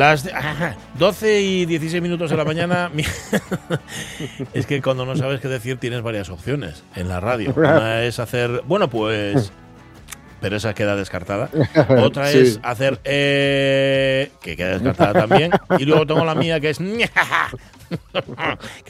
Las 12 y 16 minutos de la mañana. es que cuando no sabes qué decir tienes varias opciones en la radio. Una es hacer, bueno, pues. Pero esa queda descartada. Otra es hacer. Eh, que queda descartada también. Y luego tengo la mía que es. que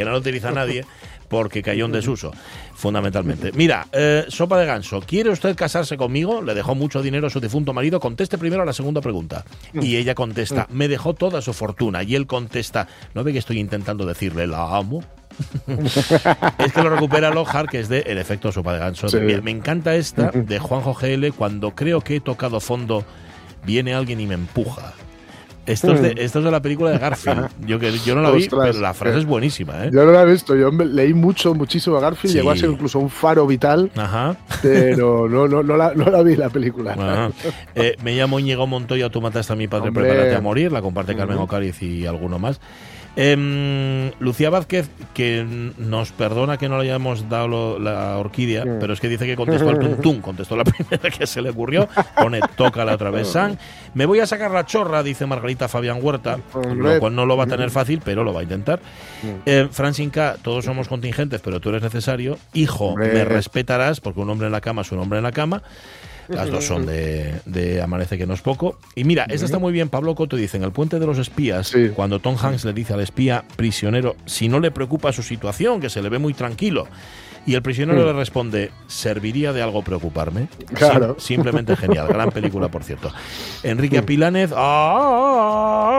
no lo utiliza nadie porque cayó en desuso, fundamentalmente. Mira, eh, sopa de ganso, ¿quiere usted casarse conmigo? Le dejó mucho dinero a su difunto marido. Conteste primero a la segunda pregunta. Y ella contesta, me dejó toda su fortuna. Y él contesta, ¿no ve que estoy intentando decirle la amo? es que lo recupera Lohar, que es de El efecto sopa de ganso. Me encanta esta de Juanjo GL, cuando creo que he tocado fondo, viene alguien y me empuja. Esto es, de, esto de la película de Garfield. Yo, que, yo no la vi, pero la frase es buenísima. ¿eh? Yo no la he visto. Yo leí mucho, muchísimo a Garfield. Llegó a ser incluso un faro vital. Ajá. Pero no, no, no, la, no la vi la película. Eh, me llamo Íñigo Montoya. Tú mataste a mi padre. Prepárate a morir. La comparte Carmen Ocariz y alguno más. Eh, Lucía Vázquez, que nos perdona que no le hayamos dado la orquídea, pero es que dice que contestó el tuntún, contestó la primera que se le ocurrió, pone toca la otra vez San. Me voy a sacar la chorra, dice Margarita Fabián Huerta, lo cual no lo va a tener fácil, pero lo va a intentar. Eh, Francinca, todos somos contingentes, pero tú eres necesario. Hijo, me respetarás, porque un hombre en la cama es un hombre en la cama. Las dos son de, Amanece que no es poco. Y mira, esta está muy bien. Pablo Coto dice en El puente de los espías, cuando Tom Hanks le dice al espía prisionero, si no le preocupa su situación, que se le ve muy tranquilo. Y el prisionero le responde, ¿serviría de algo preocuparme? Claro. simplemente genial. Gran película, por cierto. Enrique Apilánez. ¡ah!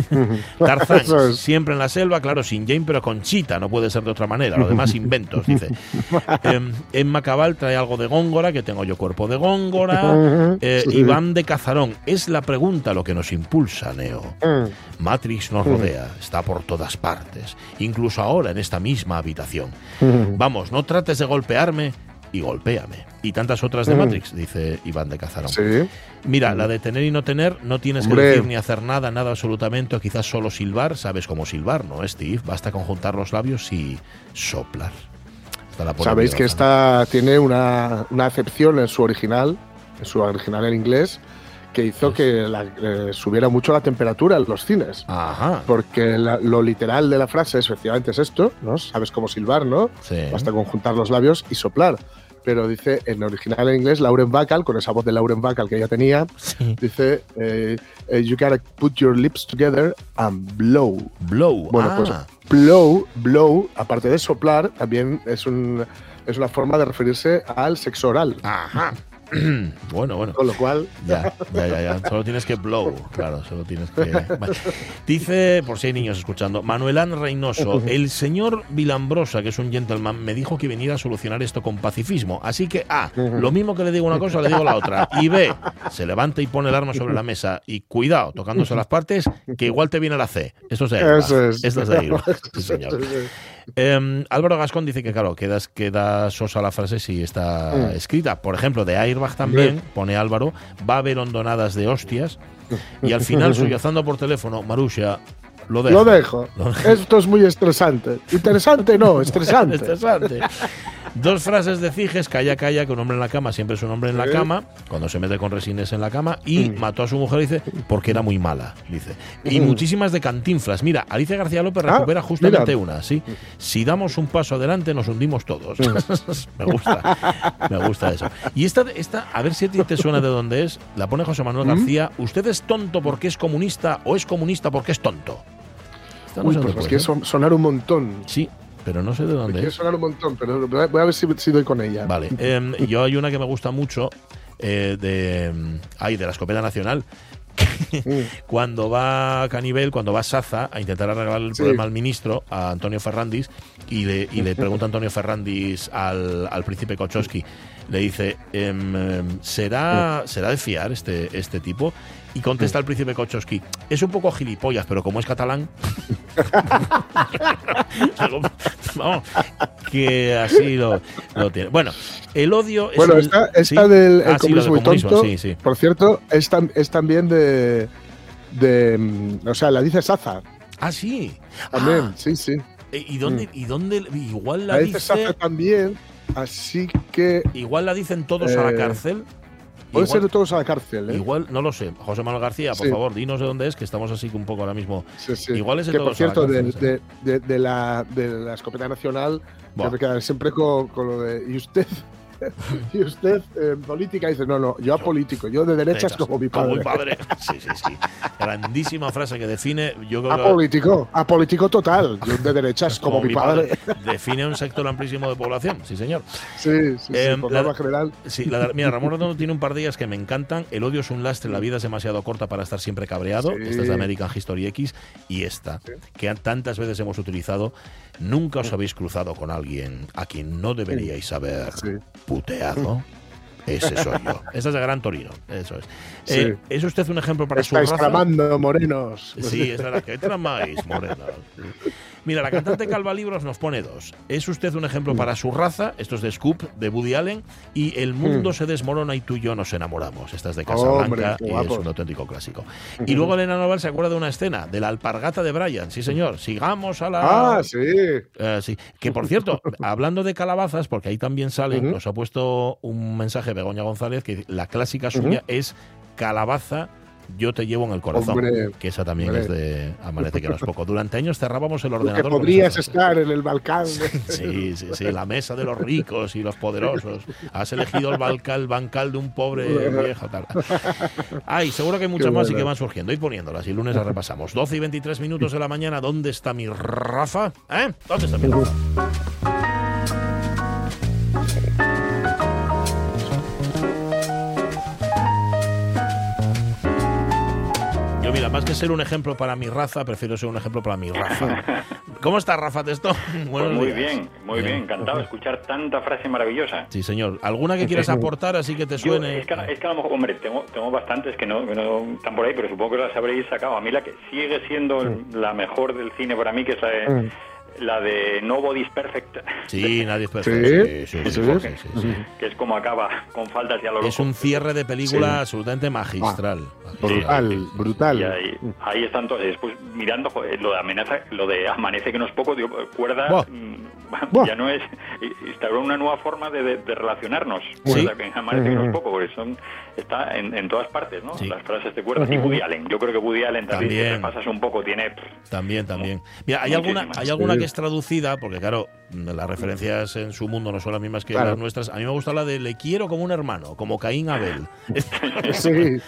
Tarzán, siempre en la selva, claro, sin Jane, pero con Chita, no puede ser de otra manera. Lo demás inventos, dice. Em, en Macabal trae algo de Góngora, que tengo yo cuerpo de Góngora. Eh, Iván de Cazarón, es la pregunta lo que nos impulsa, Neo. Mm. Matrix nos rodea, está por todas partes, incluso ahora en esta misma habitación. Vamos, no trates de golpearme, y golpéame. Y tantas otras de Matrix, dice Iván de Cazarón. Sí. Mira, la de tener y no tener, no tienes que decir ni hacer nada, nada absolutamente, o quizás solo silbar. Sabes cómo silbar, ¿no, Steve? Basta conjuntar los labios y soplar. Sabéis que esta tiene una, una acepción en su original, en su original en inglés, que hizo que eh, subiera mucho la temperatura en los cines. Ajá. Porque lo literal de la frase efectivamente es esto, ¿no? Sabes cómo silbar, ¿no? Sí. Basta conjuntar los labios y soplar pero dice en original en inglés Lauren Bacall, con esa voz de Lauren Bacall que ella tenía, dice eh, eh, You gotta put your lips together and blow. Blow. Bueno, pues ah. blow, blow, aparte de soplar, también es, un, es una forma de referirse al sexo oral. Ajá. bueno, bueno. Con lo cual. Ya, ya, ya, ya. Solo tienes que blow. Claro, solo tienes que. Dice, por si hay niños escuchando, Manuelán Reynoso, el señor Vilambrosa, que es un gentleman, me dijo que viniera a solucionar esto con pacifismo. Así que, A, lo mismo que le digo una cosa, le digo la otra. Y B, se levanta y pone el arma sobre la mesa. Y cuidado, tocándose las partes, que igual te viene la C. Esto es de Eso es. Esto es de Sí, señor. Em, Álvaro Gascón dice que, claro, queda, queda sosa la frase si está mm. escrita. Por ejemplo, de Airbag también, pone Álvaro, va a haber hondonadas de hostias. Y al final, sollozando por teléfono, Marusha, lo dejo. Lo dejo. Esto es muy estresante. Interesante, no, estresante. estresante. Dos frases de Ciges, calla, calla, que un hombre en la cama siempre es un hombre en la cama, cuando se mete con resines en la cama, y mm. mató a su mujer, dice, porque era muy mala, dice. Y mm. muchísimas de cantinflas. Mira, Alicia García López ah, recupera justamente una, ¿sí? Si damos un paso adelante, nos hundimos todos. Mm. me gusta, me gusta eso. Y esta, esta, a ver si a ti te suena de dónde es, la pone José Manuel García, ¿usted es tonto porque es comunista o es comunista porque es tonto? No Uy, pues es que sonar un montón. Sí, pero no sé de Me dónde quiere es. sonar un montón, pero voy a ver si, si doy con ella. Vale. em, yo hay una que me gusta mucho eh, de. em, Ay, de la escopeta nacional. Mm. cuando va Canibel, cuando va Saza a intentar arreglar el Sí. problema al ministro, a Antonio Ferrandis, y le, y le pregunta Antonio Ferrandis al, al príncipe Kochowski, le dice, em, ¿será, ¿será de fiar este, este tipo? Y contesta el príncipe Kochowski, es un poco gilipollas, pero como es catalán... Vamos, que así lo, lo tiene. Bueno, el odio es Bueno, esta, ¿sí? esta del el Ah, sí, comunismo del comunismo, tonto, sí, sí. por cierto, es, tam- es también de, de. mm, O sea, la dice Saza Ah, sí. también, Ah, sí, sí. Eh, ¿Y dónde, y dónde igual la, La dice dice, Saza también, así que. igual la dicen todos a la Eh, cárcel? Puede ser de todos a la cárcel, ¿eh? igual, no lo sé. José Manuel García, por Sí. favor, dinos de dónde es, que estamos así un poco ahora mismo. Sí, sí. Igual es de que todos por cierto, a la de, cárcel, de, de- de la, de la escopeta nacional, que siempre con, con lo de. ¿Y usted? ¿Y usted en política? dice, no, no, yo apolítico, yo de derechas como mi padre. padre. Sí, sí, sí. Grandísima frase que define, yo creo que Apolítico, apolítico total, yo de derechas como, mi padre. Define un sector amplísimo de población, sí, señor. Sí, sí, sí, Em, por la- general. Sí, la- mira, Ramón Redondo tiene un par de ellas que me encantan. El odio es un lastre, la vida es demasiado corta para estar siempre cabreado. Sí. Esta es de American History X. Y esta, que tantas veces hemos utilizado. Nunca os habéis cruzado con alguien a quien no deberíais haber Sí. Puteado. Ese soy yo. Esa es de Gran Torino. Eso es. Sí. Eh, ¿Es usted un ejemplo para su Estáis tramando, morenos. Sí, es verdad. que tramáis, Moreno? Mira, la cantante Calva Libros nos pone dos. Es usted un ejemplo para su raza, esto es de Scoop, de Woody Allen, y El mundo Mm. se desmorona y tú y yo nos enamoramos. Esta es de Casablanca Hombre, y es un auténtico clásico. Y luego Elena Noval se acuerda de una escena, de la alpargata de Brian. Sí, señor. Sigamos a la... Ah, sí. Eh, sí. Que por cierto, hablando de calabazas, porque ahí también salen, nos ha puesto un mensaje Begoña González que la clásica suya es calabaza. Yo te llevo en el corazón. Hombre, que esa también hombre. es de Amanece que no es poco. Durante años cerrábamos el Lo ordenador. que podrías estar en el Balcán. Sí, sí, sí, la mesa de los ricos y los poderosos. Has elegido el bancal, bancal de un pobre viejo. Tal. Ay, seguro que hay muchas Qué más y que van surgiendo. Ir poniéndolas y lunes las repasamos. 12 y 23 minutos de la mañana. ¿Dónde está mi Rafa? ¿Eh? ¿Dónde está mi Rafa? Más que ser un ejemplo para mi raza, prefiero ser un ejemplo para mi Rafa. ¿Cómo está Rafa Testo? Pues Buenos muy días. bien, muy bien, encantado de escuchar tanta frase maravillosa. Sí, señor. ¿Alguna que quieras aportar así que te Yo, suene? es, que, a- es que a lo mejor, hombre, tengo, tengo bastantes que no, que no están por ahí, pero supongo que las habréis sacado. A mí la que sigue siendo la mejor del cine para mí, que es la de, Mm. La de Nobody's Perfect, Sí, nadie es perfecto. Sí, sí, sí, sí. sí, sí, sí. que es como acaba, con faltas y a lo Es loco. un cierre de película Sí. absolutamente magistral. Brutal, Y brutal. ahí, ahí están todos. Y después mirando joder, lo de amenaza, lo de amanece que no es poco, digo, cuerda Buah. mm, Buah. ya no es instauró una nueva forma de, de- de relacionarnos. Sí. Cuerda, que amanece que no es poco, porque son está en, en todas partes, ¿no? Sí. Las frases de cuerda. Y Woody Allen, yo creo que Woody Allen también, También. te pasas un poco, tiene pff, También, también. Mira, hay alguna, hay alguna Sí. Que es traducida, porque claro, las referencias en su mundo no son las mismas que Claro. las nuestras. A mí me gusta la de Le quiero como un hermano, como Caín Abel. Sí.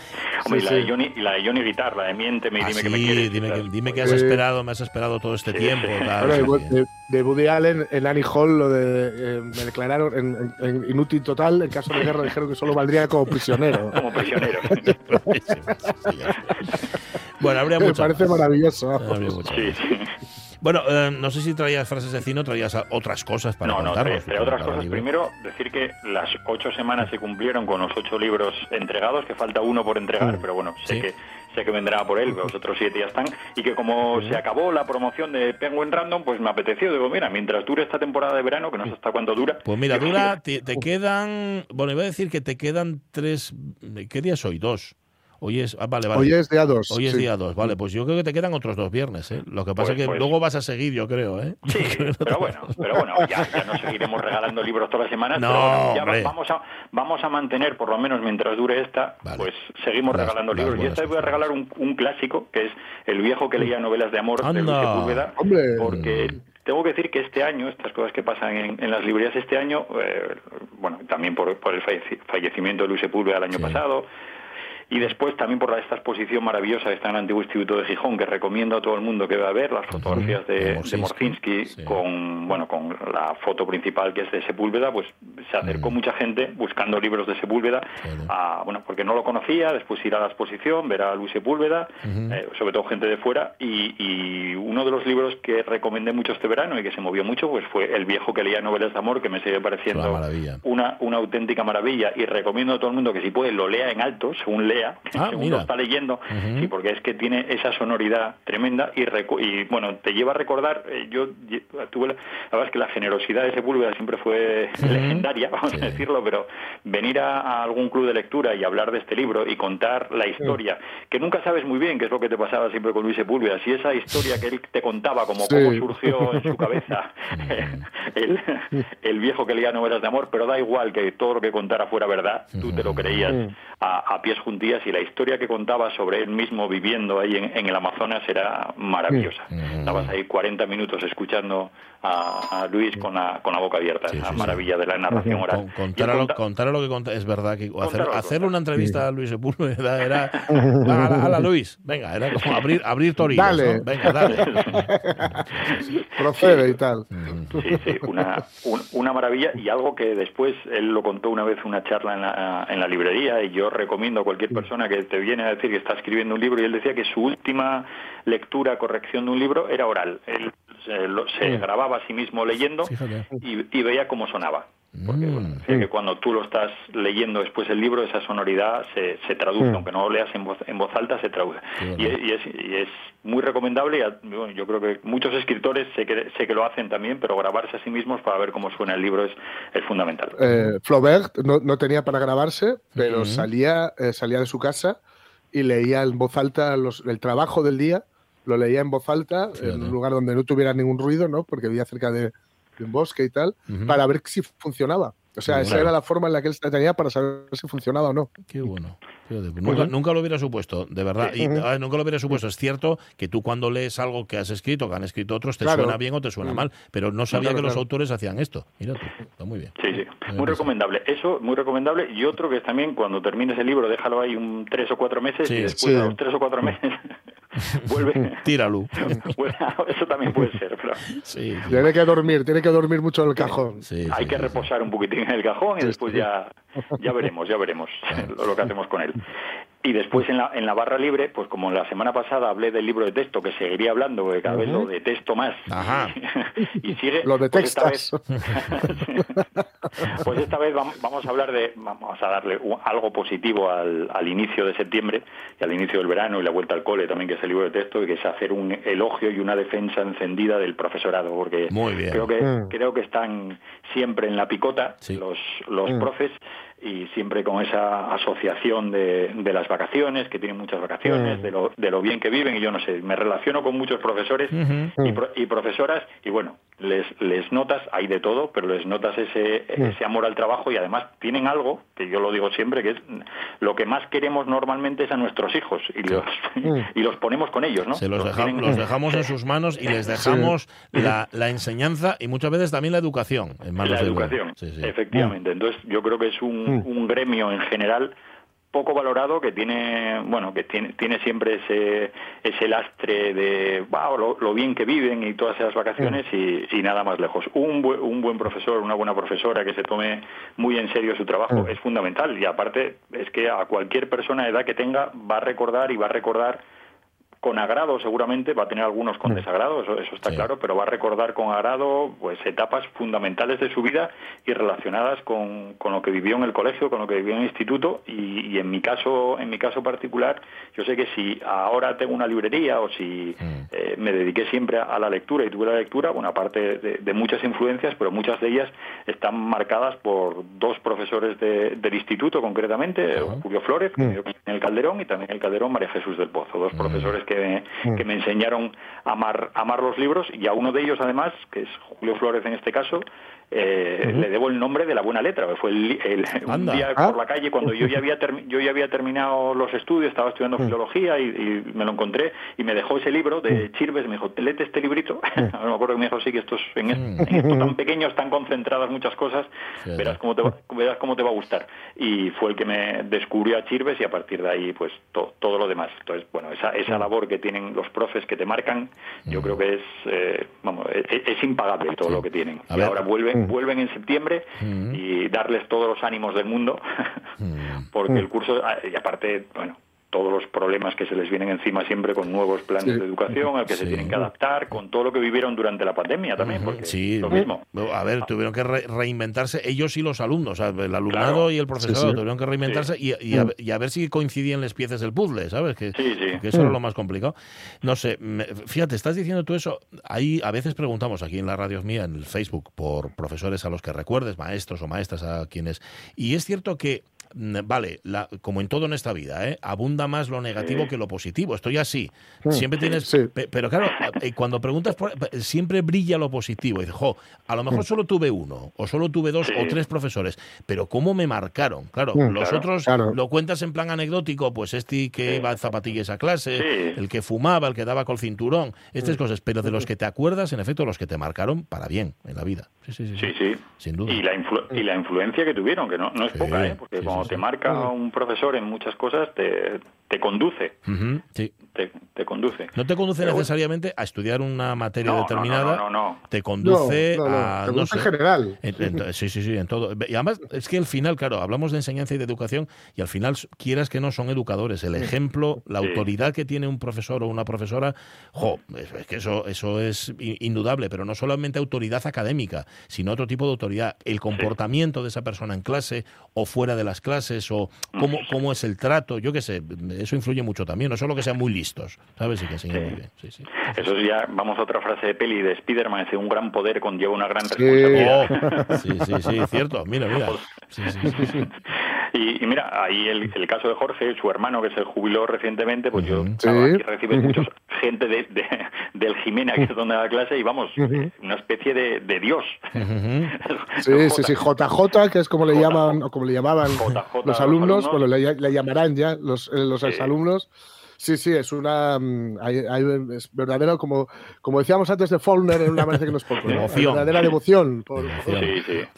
Hombre, sí, y la, de sí. Johnny, y la de Johnny Guitar, la de miénteme y Ah, dime sí, que me quieres. dime, que, dime que has esperado, me has esperado todo este Sí, tiempo. sí. tal, Bueno, sí, de, de- Woody Allen en Annie Hall lo de eh, me declararon en, en- en inútil total en caso de guerra dijeron que solo valdría como prisionero Como prisionero. Bueno, habría me mucho. parece maravilloso Habría mucho sí, más. sí. Bueno, eh, no sé si traías frases de cine o traías otras cosas para No, no, entre otras cosas, libro. primero decir que las ocho semanas se cumplieron con los ocho libros entregados, que falta uno por entregar, Mm. pero bueno, sé Sí. que sé que vendrá por él, los otros siete ya están, y que como se acabó la promoción de Penguin Random, pues me apeteció, digo, mira, mientras dure esta temporada de verano, que no sé hasta cuánto dura. Pues mira, dura, te, te quedan. Bueno, iba a decir que te quedan tres. ¿Qué día es hoy? Dos. Hoy es. ah, vale, vale. hoy es día 2 Hoy es día dos, vale, pues yo creo que te quedan otros dos viernes, ¿eh? Lo que pasa Pues- es que pues- luego vas a seguir, yo creo, ¿eh? Sí, pero bueno, pero bueno, ya, ya no seguiremos regalando libros todas las semanas, No, pero bueno, ya hombre. vamos a vamos a mantener por lo menos mientras dure esta, Vale. pues seguimos Las- regalando las libros. Y esta vez voy a regalar un, un clásico que es El viejo que leía novelas de amor de Luis. Sepúlveda, Hombre. porque tengo que decir que este año, estas cosas que pasan en, en las librerías este año, eh, bueno, también por, por el falleci- fallecimiento de Luis Sepúlveda el año Sí. pasado, Y después también por esta exposición maravillosa que está en el Antiguo Instituto de Gijón, que recomiendo a todo el mundo que va a ver, las fotografías de, de con, bueno, con la foto principal que es de Sepúlveda, pues se acercó mucha gente buscando libros de Sepúlveda, a, bueno, porque no lo conocía, después ir a la exposición, ver a Luis Sepúlveda, eh, sobre todo gente de fuera, y, y, uno de los libros que recomendé mucho este verano y que se movió mucho, pues fue El viejo que leía novelas de amor, que me sigue pareciendo una, una auténtica maravilla, y recomiendo a todo el mundo que si puede lo lea en alto, según lea, ah, según lo está leyendo, sí, porque es que tiene esa sonoridad tremenda y, y bueno, te lleva a recordar, eh, yo tuve la, verdad es que la generosidad de Sepúlveda siempre fue legendaria, vamos a decirlo, pero venir a, algún club de lectura y hablar de este libro y contar la historia, que nunca sabes muy bien qué es lo que te pasaba siempre con Luis Sepúlveda, si esa historia que él te contaba, como cómo surgió en su cabeza el, el, viejo que leía novelas de amor, pero da igual que todo lo que contara fuera verdad, tú te lo creías a, pies y la historia que contaba sobre él mismo viviendo ahí en, el Amazonas era maravillosa. Estabas ahí 40 minutos escuchando a, Luis con la, con la boca abierta, esa maravilla de la narración oral. contar, lo, que contaba, es verdad que hacer, una entrevista a Luis Sepúlveda era, a, la, Luis, venga, era como abrir, abrir torillos, dale. venga, dale. Procede y tal. Sí, sí, una, una maravilla y algo que después él lo contó una vez una charla en la, en la librería y yo recomiendo a cualquier persona que te viene a decir que está escribiendo un libro y él decía que su última lectura, corrección de un libro era oral. Él se, grababa a sí mismo leyendo y, veía cómo sonaba. Porque mm. que cuando tú lo estás leyendo después el libro, esa sonoridad se, se traduce, mm. aunque no lo leas en voz, en voz alta, se traduce. Y, es, y, es, muy recomendable, y yo creo que muchos escritores sé que, sé que lo hacen también, pero grabarse a sí mismos para ver cómo suena el libro es, es fundamental. Eh, Flaubert no, no, tenía para grabarse, pero salía, eh, salía de su casa y leía en voz alta los, el trabajo del día lo leía en voz alta, en un lugar donde no tuviera ningún ruido, ¿no? Porque vivía cerca de, un bosque y tal, para ver si funcionaba. O sea, esa era la forma en la que él tenía para saber si funcionaba o no. Qué bueno. Nunca, lo hubiera supuesto, de verdad. Y, nunca lo hubiera supuesto. Es cierto que tú cuando lees algo que has escrito, que han escrito otros, te suena bien o te suena mal. Pero no sabía que los autores hacían esto. Mira tú, está muy bien. Sí, sí. Muy recomendable. Eso, muy recomendable. Y otro que es también, cuando termines el libro, déjalo ahí un tres o cuatro meses y después de los tres o cuatro meses vuelve. Tíralo. eso también puede ser. Pero... Tiene que dormir, tiene que dormir mucho en el cajón. Hay que reposar un poquitín en el cajón y después ya, ya veremos, ya veremos lo que hacemos con él. Y después en la, en la barra libre, pues como la semana pasada hablé del libro de texto, que seguiría hablando, que cada vez lo detesto más. y sigue. Lo pues detestas. Pues esta vez, vamos a hablar de. Vamos a darle algo positivo al, al inicio de septiembre y al inicio del verano y la vuelta al cole también, que es el libro de texto, y que es hacer un elogio y una defensa encendida del profesorado, porque creo que mm. creo que están siempre en la picota los, los mm. profes y siempre con esa asociación de, de, las vacaciones, que tienen muchas vacaciones, mm. de, lo, de lo bien que viven, y yo no sé, me relaciono con muchos profesores y, y, profesoras, y bueno, les, les notas, hay de todo, pero les notas ese, mm. ese amor al trabajo y además tienen algo, que yo lo digo siempre, que es lo que más queremos normalmente es a nuestros hijos y los, mm. y los ponemos con ellos, ¿no? Se los, los dejamos en sus manos y les dejamos la, la, enseñanza y muchas veces también la educación en manos La educación, efectivamente. Entonces yo creo que es un Mm. Un gremio en general poco valorado que tiene bueno que tiene tiene siempre ese ese lastre de wow, lo, bien que viven y todas esas vacaciones y, nada más lejos un, un buen profesor una buena profesora que se tome muy en serio su trabajo es fundamental. Y aparte es que a cualquier persona de edad que tenga va a recordar y va a recordar con agrado seguramente, va a tener algunos con mm. desagrado, eso, está claro, pero va a recordar con agrado pues etapas fundamentales de su vida y relacionadas con, con lo que vivió en el colegio, con lo que vivió en el instituto y, en mi caso en mi caso particular, yo sé que si ahora tengo una librería o si mm. eh, me dediqué siempre a, la lectura y tuve la lectura, bueno, aparte de, muchas influencias, pero muchas de ellas están marcadas por dos profesores del instituto concretamente, Julio Flores, mm. en el Calderón y también el Calderón María Jesús del Pozo, dos profesores que Mm. que, me enseñaron a amar, amar los libros y a uno de ellos además, que es Julio Flores en este caso, eh, le debo el nombre de la buena letra. Fue el, un día por ah. la calle cuando yo ya había yo ya había terminado los estudios, estaba estudiando mm. filología y, me lo encontré y me dejó ese libro de mm. Chirves, me dijo, léete este librito. no me acuerdo que me dijo, sí, que estos, en, esto tan pequeño están concentradas muchas cosas, verás cómo, te va, verás cómo te va a gustar. Y fue el que me descubrió a Chirves y a partir de ahí, pues todo lo demás. Entonces, bueno, esa, esa labor que tienen los profes que te marcan, yo creo que es, eh, vamos, es, es, impagable todo lo que tienen. y ahora vuelven Mm. Vuelven en septiembre y darles todos los ánimos del mundo, porque el curso, ah, y aparte, bueno, todos los problemas que se les vienen encima siempre con nuevos planes de educación al que se tienen que adaptar, con todo lo que vivieron durante la pandemia también, porque sí, lo mismo. A ver, tuvieron que reinventarse ellos y los alumnos, el alumnado y el profesor tuvieron que reinventarse y, a, ver si coincidían las piezas del puzzle, ¿sabes? Que, que eso era lo más complicado. No sé, fíjate, estás diciendo tú eso, ahí a veces preguntamos aquí en la radio mía, en el Facebook, por profesores a los que recuerdes, maestros o maestras a quienes... Y es cierto que vale, la, como en todo en esta vida, ¿eh? abunda más lo negativo que lo positivo. Estoy así. Mm. Siempre tienes. Pero claro, eh, cuando preguntas, por, siempre brilla lo positivo. Y dices, jo, a lo mejor mm. solo tuve uno, o solo tuve dos o tres profesores, pero ¿cómo me marcaron? Claro, mm, los otros lo cuentas en plan anecdótico, pues este que iba a zapatillas a clase, el que fumaba, el que daba con cinturón, estas cosas, pero de los que te acuerdas, en efecto, los que te marcaron para bien en la vida. Sí, sí, sí. Sin duda. Y la, y la influencia que tuvieron, que no, no es poca, ¿eh? porque te marca un profesor en muchas cosas, te, te conduce. sí. Te, conduce. No te conduce necesariamente a estudiar una materia determinada. No, no, no, Te conduce a. no sé, general. sí, sí, sí, en todo. Y además, es que al final, claro, hablamos de enseñanza y de educación, y al final, quieras que no, son educadores. El ejemplo, la autoridad que tiene un profesor o una profesora, jo, es que eso, eso es indudable, pero no solamente autoridad académica, sino otro tipo de autoridad. El comportamiento de esa persona en clase o fuera de las clases, o cómo, cómo es el trato, yo qué sé eso influye mucho también, no solo que sean muy listos, ¿sabes? Y que sí. muy bien. Sí, sí. Eso ya, vamos a otra frase de peli de Spiderman, dice, un gran poder conlleva una gran responsabilidad. Oh, sí, sí, sí, cierto, mira, mira. Y, mira, ahí el, el, caso de Jorge, su hermano que se jubiló recientemente, pues yo aquí recibe mucha gente de, del Jimena, que es donde da clase, y vamos, una especie de, de Dios. Sí, sí, sí, JJ, que es como le llaman, o como le llamaban los alumnos, bueno, le, llamarán ya los, eh, los exalumnos. Sí, sí, es una. Mm, es verdadero, como, como decíamos antes de Faulner, en una vez que nos poco. verdadera devoción por,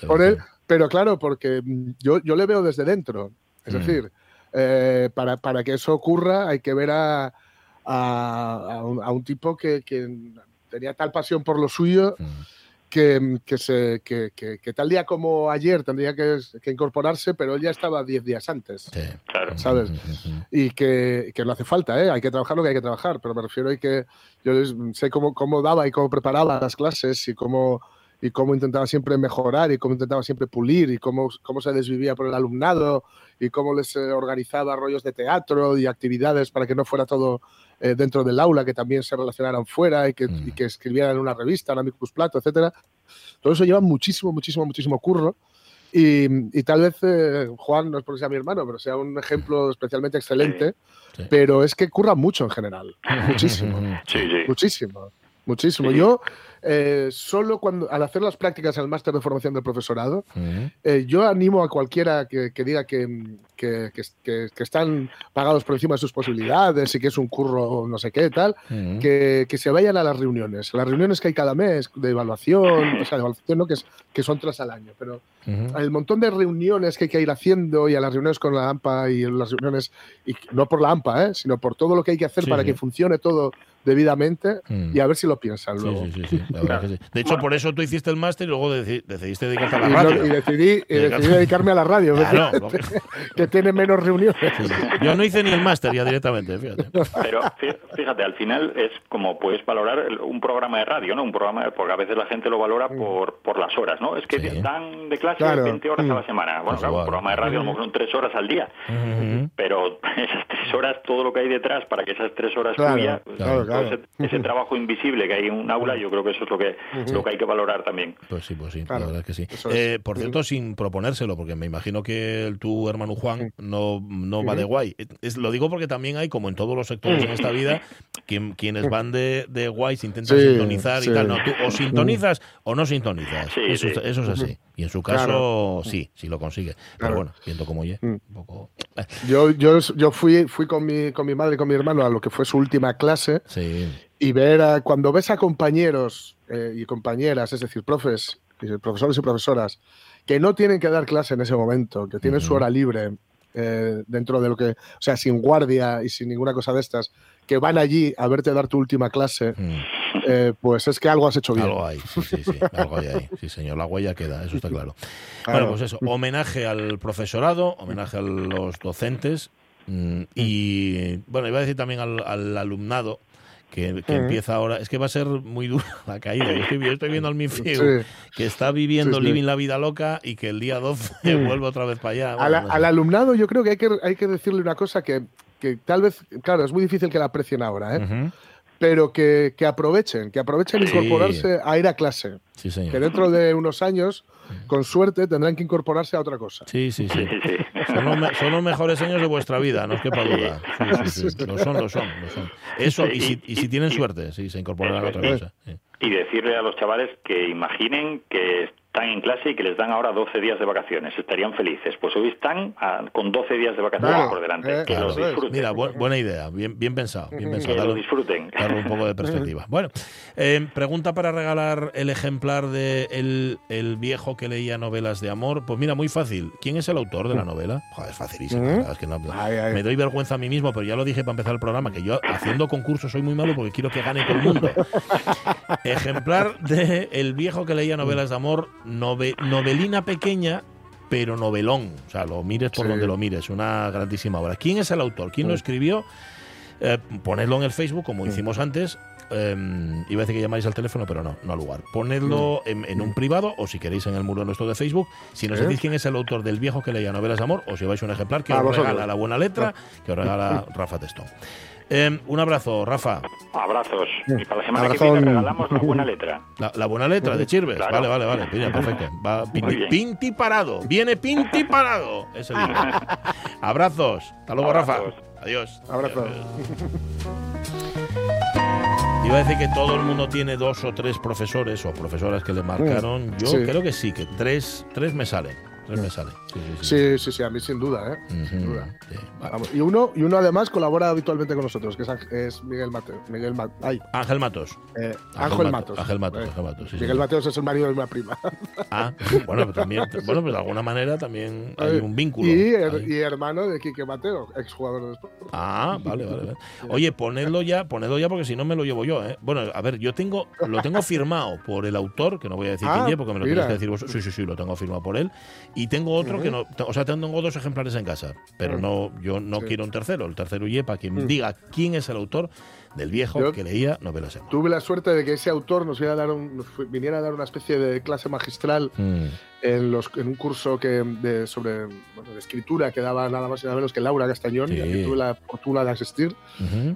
por él. Pero claro, porque yo, yo le veo desde dentro. Es mm. decir, eh, para, para, que eso ocurra hay que ver a, a, un, tipo que, que, tenía tal pasión por lo suyo mm. Que, que, se, que, que, tal día como ayer tendría que, incorporarse, pero él ya estaba 10 días antes. claro. ¿Sabes? Y que, no hace falta, ¿eh? hay que trabajar lo que hay que trabajar, pero me refiero a que yo sé cómo, cómo daba y cómo preparaba las clases y cómo y cómo intentaba siempre mejorar y cómo intentaba siempre pulir y cómo, cómo se desvivía por el alumnado y cómo les eh, organizaba rollos de teatro y actividades para que no fuera todo eh, dentro del aula, que también se relacionaran fuera y que, mm. que escribieran en una revista, en Amicus Plato, etcétera. Todo eso lleva muchísimo, muchísimo, muchísimo curro. Y, y tal vez eh, Juan, no es porque sea mi hermano, pero sea un ejemplo especialmente excelente, pero es que curra mucho en general. Muchísimo. Sí, muchísimo. Muchísimo. Yo eh, solo cuando, al hacer las prácticas en el máster de formación del profesorado, eh, yo animo a cualquiera que, diga que, que, están pagados por encima de sus posibilidades y que es un curro no sé qué tal, que, se vayan a las reuniones. Las reuniones que hay cada mes de evaluación, o sea, de evaluación ¿no? que, es, que son tres al año, pero el montón de reuniones que hay que ir haciendo y a las reuniones con la AMPA y las reuniones, y no por la AMPA, ¿eh? sino por todo lo que hay que hacer para que funcione todo debidamente mm. y a ver si lo piensan luego. de hecho, por eso tú hiciste el máster y luego decidiste dedicarte a la radio. y, decidí, dedicarme a la radio, que tiene menos reuniones. Yo no hice ni el máster ya directamente, fíjate. Pero fíjate, al final es como puedes valorar un programa de radio, ¿no? Un programa, porque a veces la gente lo valora por, por las horas, ¿no? Es que dan de clase 20 horas a la mm. semana. Bueno, claro, un programa de radio a lo mejor son 3 horas al día. Pero esas 3 horas, todo lo que hay detrás para que esas 3 horas fluya, pues, ese, trabajo invisible que hay en un aula, yo creo que eso es lo que, lo que hay que valorar también. Pues sí, pues sí, la verdad es que sí. Eh, por cierto, sin proponérselo, porque me imagino que el, tu hermano Juan no, no va de guay. Es, lo digo porque también hay, como en todos los sectores en esta vida, quienes van de, de guays intentan sintonizar y tal. No, tú o sintonizas o no sintonizas. eso, eso, es así. Y en su caso, sí, sí lo consigue. Pero bueno, viendo cómo oye, un poco. Yo, yo, yo fui, fui con, mi, con mi madre y con mi hermano a lo que fue su última clase. Sí. Y ver a, cuando ves a compañeros eh, y compañeras, es decir, profes, profesores y profesoras, que no tienen que dar clase en ese momento, que tienen su hora libre eh, dentro de lo que, o sea, sin guardia y sin ninguna cosa de estas, que van allí a verte dar tu última clase, mm. Eh, pues es que algo has hecho bien. Algo hay, sí, sí, sí, algo hay ahí. Sí, señor, la huella queda, eso está claro. Bueno, pues eso, homenaje al profesorado, homenaje a los docentes mm, y, bueno, iba a decir también al alumnado, que, empieza ahora. Es que va a ser muy dura la caída. Yo estoy, viendo al Mifiu que está viviendo living la vida loca y que el día 12 vuelve otra vez para allá. al, alumnado yo creo que hay que, hay que decirle una cosa que, que tal vez, claro, es muy difícil que la aprecien ahora, ¿eh? Pero que, que, aprovechen, que aprovechen incorporarse a ir a clase. Que dentro de unos años, con suerte, tendrán que incorporarse a otra cosa. Sí, sí, sí. Son los, mejores años de vuestra vida, no es que para duda. Lo son, lo son, lo son. Eso, y si, y si tienen suerte, sí, se incorporarán a otra cosa. Y decirle a los chavales que imaginen que están en clase y que les dan ahora 12 días de vacaciones. Estarían felices. Pues hoy están ah, con 12 días de vacaciones por delante. Eh, que los disfruten. Mira, buena idea. Bien, bien pensado. Bien pensado. Que lo disfruten. Darle un poco de perspectiva. Bueno, eh, pregunta para regalar el ejemplar de el, el, viejo que leía novelas de amor. Pues mira, muy fácil. ¿Quién es el autor de la novela? Joder, es facilísimo. Es que no, Me doy vergüenza a mí mismo, pero ya lo dije para empezar el programa, que yo haciendo concursos soy muy malo porque quiero que gane todo el mundo. Ejemplar de El viejo que leía novelas de amor, nove, novelina pequeña, pero novelón. O sea, lo mires por donde lo mires, una grandísima obra. ¿Quién es el autor? ¿Quién lo escribió? Eh, ponedlo en el Facebook, como hicimos antes. Em, iba a decir que llamáis al teléfono, pero no, no al lugar. Ponedlo en, un privado o si queréis en el muro nuestro de Facebook. Si nos decís quién es el autor del viejo que leía novelas de amor, os lleváis un ejemplar que os regala la buena letra, que os regala Rafa Testón. Em, un abrazo, Rafa. Abrazos. Y para la semana que viene regalamos la buena letra. La, buena letra de Chirves. Vale, vale, vale. perfecto. Va pinti, parado. Viene pinti parado. Ese Abrazos. Hasta luego, Rafa. Adiós. Abrazos. Iba a decir que todo el mundo tiene dos o tres profesores o profesoras que le marcaron. Yo creo que sí, que tres, tres me salen. Me salen. Sí sí, sí, a mí sin duda, ¿eh? sin duda. y, uno, y uno además colabora habitualmente con nosotros, que es, Miguel Mateo. Miguel Ángel Matos. Eh, Ángel, Matos. Ángel Matos. Ángel Matos Miguel Mateos es el marido de una prima. Ah, bueno, pero también, bueno, pues de alguna manera también hay un vínculo. Y, y hermano de Quique Mateo, exjugador de Sport. Ah, vale, vale, vale. Oye, ponedlo ya, ponedlo ya porque si no me lo llevo yo, ¿eh? Bueno, a ver, yo tengo, lo tengo firmado por el autor, que no voy a decir ah, quién es, porque me lo tienes que decir vos. Sí, sí, sí, lo tengo firmado por él. Y tengo otro que no, o sea, tengo dos ejemplares en casa, pero no, yo no quiero un tercero. El tercero y para quien mm. diga quién es el autor del viejo que leía novelas. Tuve la suerte de que ese autor nos, a dar viniera a dar una especie de clase magistral mm. en, los, en un curso que de, sobre bueno, de escritura que daba nada más y nada menos que Laura Castañón, y que tuve la fortuna de asistir.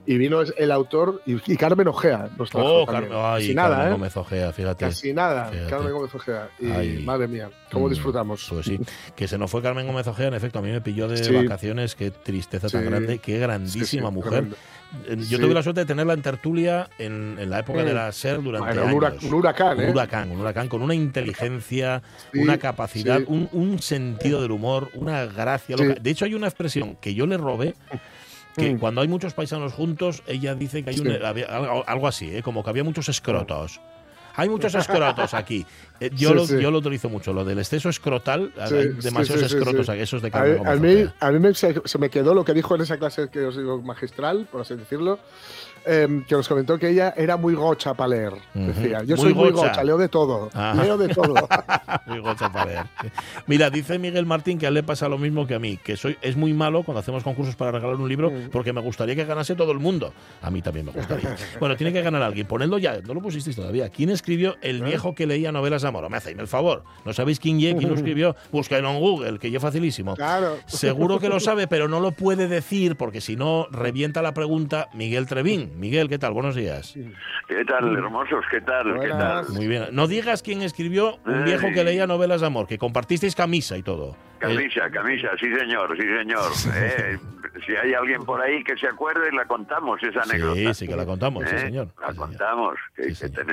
Y vino el autor y, Carmen Ojea. Nos oh, Carmen, Casi nada, ¿eh? Gómez Ojea, fíjate. Casi nada, Carmen Gómez Ojea. Y madre mía, cómo mm, disfrutamos. Pues sí, que se nos fue Carmen Gómez Ojea, en efecto, a mí me pilló de vacaciones, qué tristeza tan grande, qué grandísima mujer. Yo tuve la suerte de tenerla en tertulia en, la época de la SER durante años. Un huracán, ¿eh? Un huracán, un huracán con una inteligencia, una capacidad, un, sentido del humor, una gracia. De hecho, hay una expresión que yo le robé que mm. cuando hay muchos paisanos juntos, ella dice que hay un, algo así, ¿eh? como que había muchos escrotos. Hay muchos escrotos aquí. Eh, yo, lo, yo lo utilizo mucho, lo del exceso escrotal. hay demasiados escrotos aquí, esos de carne. A, a mí, a mí se, se, me quedó lo que dijo en esa clase que os digo magistral, por así decirlo, Em, que nos comentó que ella era muy gocha para leer. Decía, yo soy muy gocha, leo de todo. Leo de todo. muy gocha para leer. Mira, dice Miguel Martín que a él le pasa lo mismo que a mí, que soy es muy malo cuando hacemos concursos para regalar un libro mm. porque me gustaría que ganase todo el mundo. A mí también me gustaría. bueno, tiene que ganar alguien. Ponedlo ya, no lo pusisteis todavía. ¿Quién escribió El ¿Eh? viejo que leía novelas de amor? Me hacéis el favor. ¿No sabéis quién, quién lo escribió? Búsquenlo en Google, que ya facilísimo. Claro. Seguro que lo sabe, pero no lo puede decir porque si no revienta la pregunta Miguel Trevín. Miguel, ¿qué tal? Buenos días. ¿Qué tal, hermosos? ¿Qué tal? ¿Qué tal? Muy bien. No digas quién escribió Un viejo que leía novelas de amor, que compartisteis camisa y todo. Camisa, camisa, sí señor, sí señor. Eh, si hay alguien por ahí que se acuerde, la contamos esa anécdota. Sí, sí que la contamos, sí ¿Eh? señor. La Sí, señor. contamos. que- Sí, que señor.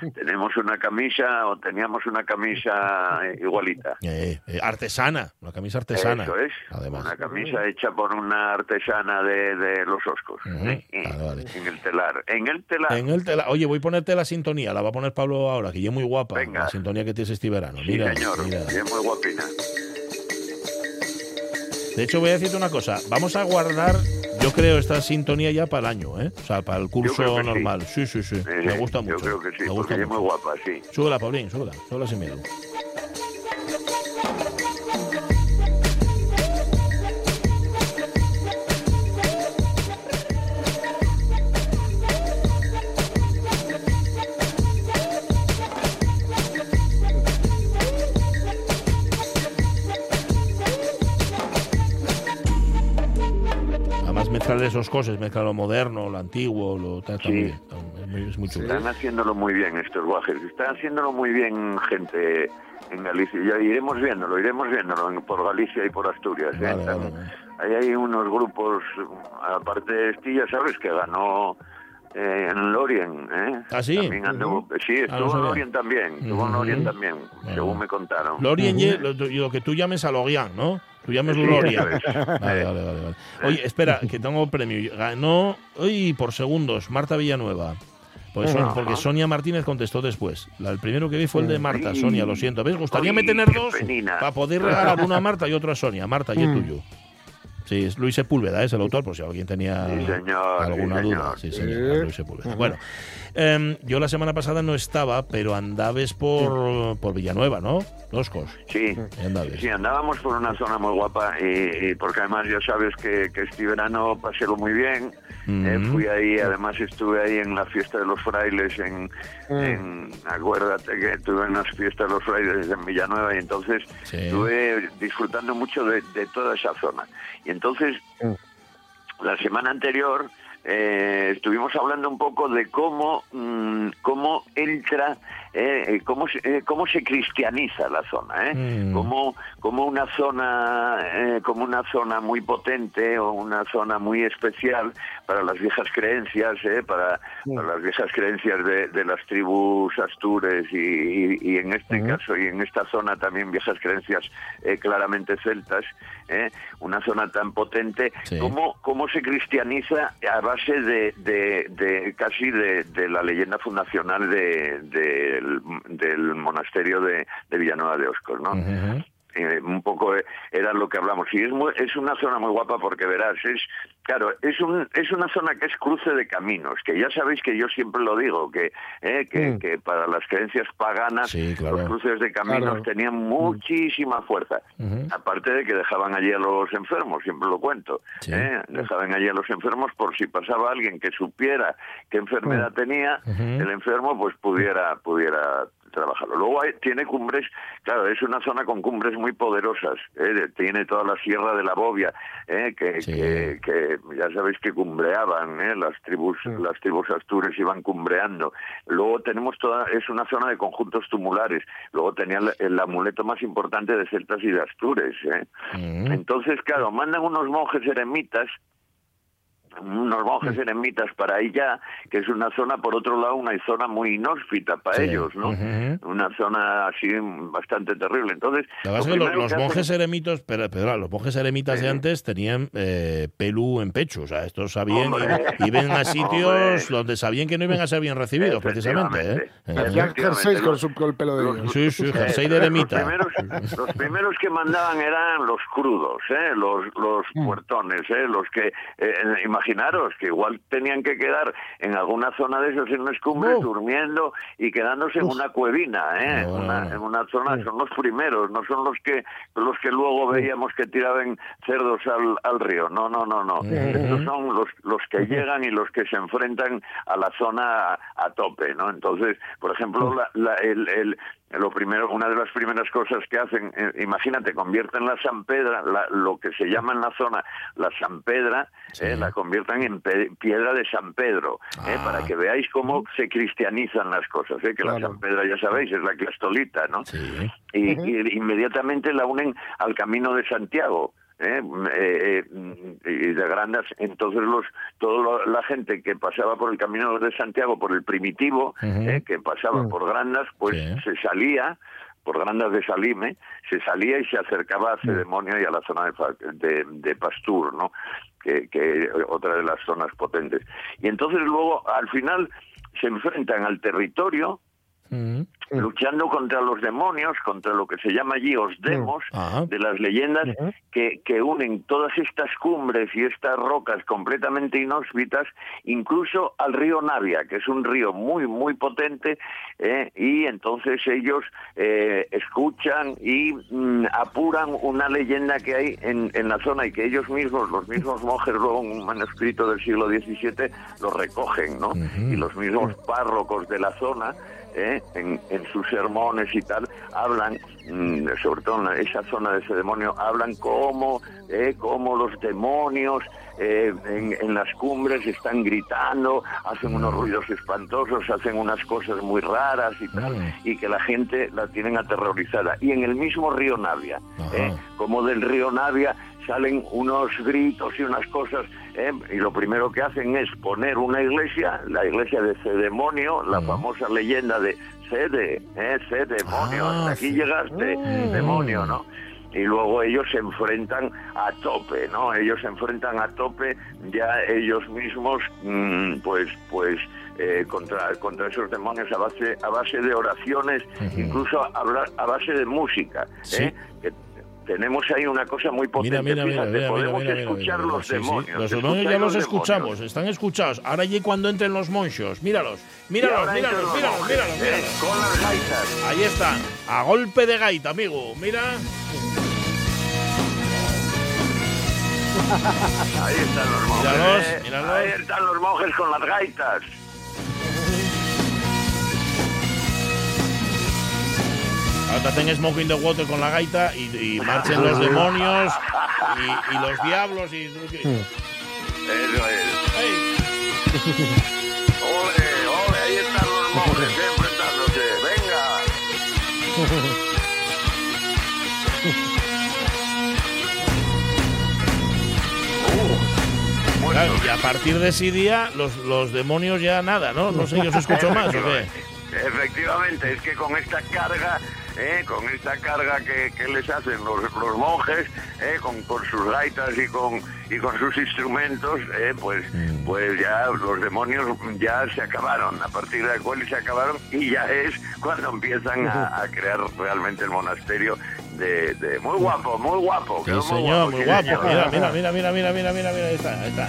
tene- tenemos una camisa o teníamos una camisa eh, igualita. Eh, eh, artesana, una camisa artesana. Eso es. Además. Una camisa hecha por una artesana de, de los Oscos. Ujú, ¿eh? vale, vale. En el telar. En el telar. En el tela- Oye, voy a ponerte la sintonía, la va a poner Pablo ahora, que ya es muy guapa. Venga. La sintonía que tienes este verano. Sí, Mira, señor. mira. Es muy guapina. De hecho, voy a decirte una cosa. Vamos a guardar, yo creo, esta sintonía ya para el año, ¿eh? O sea, para el curso sí. normal. Sí, sí, sí. Eh, Me gusta Yo mucho. creo que sí, Me porque gusta es muy guapa, sí. Súbela, Paulín, súbela. Súbela sin miedo. Mezclar esos cosas, mezclar lo moderno, lo antiguo, lo está Sí. es muy, chulo. Están haciéndolo muy bien estos guajes. Están haciéndolo muy bien gente en Galicia. Ya iremos viéndolo, iremos viéndolo en- por Galicia y por Asturias. ¿eh? Vale, vale, vale. Ahí hay unos grupos, aparte de Estilla, ¿sabes? Que ganó eh, en Lorien. ¿eh? ¿Ah, sí? También anduvo- sí, Ah, estuvo en sabía. Lorien también. Estuvo en Ujú. Lorien también, Bueno. según me contaron. Lorien, ye- lo, lo que tú llames a Lorian, ¿no? Tú eso es. Vale, vale, vale, vale. Oye, espera, que tengo premio. Ganó hoy por segundos Marta Villanueva. Son- Ajá. porque Sonia Martínez contestó después. La- el primero que vi fue el de Marta. Sí. Sonia, lo siento. ¿Ves? Gustaría tener dos para poder regalar una a Marta y otra a Sonia. Marta, y el tuyo. Sí, es Luis Sepúlveda, es el autor, por si alguien tenía Sí, señor, alguna sí, duda. señor. Sí. señor, Luis Sepúlveda. Bueno, em, yo la semana pasada no estaba, pero andabes por, por Villanueva, ¿no? Loscos. Sí. Andabes. Sí, andábamos por una zona muy guapa y, y porque además ya sabes que, que este verano pasélo muy bien. Eh, Mm. fui ahí, además estuve ahí en la fiesta de los frailes, en, en- acuérdate que estuve en las fiestas de los frailes en Villanueva y entonces Sí. estuve disfrutando mucho de, de toda esa zona. Y entonces, la semana anterior eh, estuvimos hablando un poco de cómo, mm, cómo entra, eh, eh, cómo, se, eh, cómo se cristianiza la zona, ¿eh? Mm. como, como una zona, eh, como una zona muy potente o una zona muy especial para las viejas creencias, ¿eh? para, para las viejas creencias de, de las tribus astures y, y- y en este caso y en esta zona también viejas creencias eh, claramente celtas, ¿eh? una zona tan potente, Sí. cómo, cómo se cristianiza a base de, de- de casi de, de la leyenda fundacional de- del, monasterio de, Villanueva de Oscos, ¿no? Eh, un poco eh, era lo que hablamos y es muy- es una zona muy guapa porque verás es claro es un es una zona que es cruce de caminos que ya sabéis que yo siempre lo digo que eh, que, Mm. que para las creencias paganas Sí, claro. los cruces de caminos Claro. tenían muchísima fuerza aparte de que dejaban allí a los enfermos siempre lo cuento Sí. ¿eh? dejaban allí a los enfermos por si pasaba alguien que supiera qué enfermedad tenía Ujú. el enfermo pues pudiera pudiera trabajarlo. Luego hay- tiene cumbres, claro, es una zona con cumbres muy poderosas, ¿eh? tiene toda la sierra de la Bobia, ¿eh? que, Sí. que, que ya sabéis que cumbreaban, ¿eh? las tribus las tribus astures iban cumbreando. Luego tenemos toda, es una zona de conjuntos tumulares, luego tenía el, el amuleto más importante de celtas y de astures. ¿eh? Ujú. Entonces, claro, mandan unos monjes eremitas unos monjes eremitas para allá, que es una zona, por otro lado, una zona muy inhóspita para Sí. ellos, ¿no? Una zona así bastante terrible. Entonces, lo que los, monjes hacen- eremitos, pero, pero los monjes eremitas de antes tenían eh, pelú en pecho, o sea, estos sabían y, iban a sitios Hombre. donde sabían que no iban a ser bien recibidos, precisamente. ¿eh? Eh, Hacían jerseys con, el pelo de los- ellos. Sí, sí, jersey Eh, de eremita. Los primeros, los primeros que mandaban eran los crudos, ¿eh? los, los Mm. puertones, ¿eh? los que, eh, imaginaros que igual tenían que quedar en alguna zona de esas en No. durmiendo y quedándose en una cuevina, ¿eh? No, Una- no. en una zona, son los primeros, no son los que los que luego veíamos que tiraban cerdos al, al río, no, no, no, no, estos son los, los que llegan y los que se enfrentan a la zona a, a tope, ¿no? Entonces, por ejemplo, la- la- el, el- lo primero, una de las primeras cosas que hacen, eh, imagínate, convierten la San Pedra, lo que se llama en la zona la San Pedra, eh, la conviertan en piedra de San Pedro, eh, para que veáis cómo se cristianizan las cosas, que la San Pedra, ya sabéis, es la clastolita, ¿no? y, inmediatamente la unen al camino de Santiago. ¿Eh? Eh, eh, y de grandes. Entonces los toda la gente que pasaba por el camino de Santiago por el primitivo que pasaba por Grandas pues se salía por Grandas de Salime se salía y se acercaba a Cedemonio y a la zona de, de, Pastur no que, que otra de las zonas potentes. Y entonces luego al final se enfrentan al territorio luchando contra los demonios, contra lo que se llama allí os demos, de las leyendas que, que, unen todas estas cumbres y estas rocas completamente inhóspitas, incluso al río Navia, que es un río muy, muy potente, eh, y entonces ellos eh, escuchan y mm, apuran una leyenda que hay en, en, la zona y que ellos mismos, los mismos monjes, luego un manuscrito del siglo XVII, lo recogen, ¿no? Y los mismos párrocos de la zona, ¿eh? En, sus sermones y tal, hablan, mm, sobre todo en esa zona de ese demonio, hablan como, ¿eh? como los demonios eh, en, las cumbres están gritando, hacen unos mm. ruidos espantosos, hacen unas cosas muy raras y tal, mm. y que la gente la tienen aterrorizada. Y en el mismo río Navia, como del río Navia salen unos gritos y unas cosas, ¿eh? y lo primero que hacen es poner una iglesia, la iglesia de Cedemonio, la famosa leyenda de Cede, ¿eh? Cedemonio, ah, aquí llegaste, mm. demonio, ¿no? y luego ellos se enfrentan a tope, ¿no? Ellos se enfrentan a tope ya ellos mismos, mm, pues, pues eh, contra contra esos demonios a base a base de oraciones, incluso a, a, base de música, ¿eh? Tenemos ahí una cosa muy potente. Mira, mira, mira, podemos escuchar los demonios. Los demonios ya los, escuchamos, están escuchados. Ahora allí cuando entren los monchos, míralos, míralos, míralos, míralos, míralos, míralos, Con las gaitas. Ahí están, a golpe de gaita, amigo. Mira. Ahí están los monjes. Míralos, míralos. Ahí están los monjes con las gaitas. Ahora hacen Smoking the Water con la gaita y, marchen los demonios y, los diablos y... Eso es. Ole, ole, ahí están los monjes enfrentándose. Venga. y a partir de ese día, los, los demonios ya nada, ¿no? No sé, yo os escucho más, ¿o qué? Efectivamente, es que con esta carga ¿eh? con esta carga que, les hacen los, los monjes, ¿eh? con, sus gaitas y con, y con sus instrumentos, ¿eh? pues, mm. pues ya los demonios ya se acabaron, a partir de cual se acabaron y ya es cuando empiezan a, crear realmente el monasterio de, muy guapo, muy guapo. Sí, señor, muy guapo. Mira, mira, mira, mira, mira, mira, mira, mira, ahí está, ahí está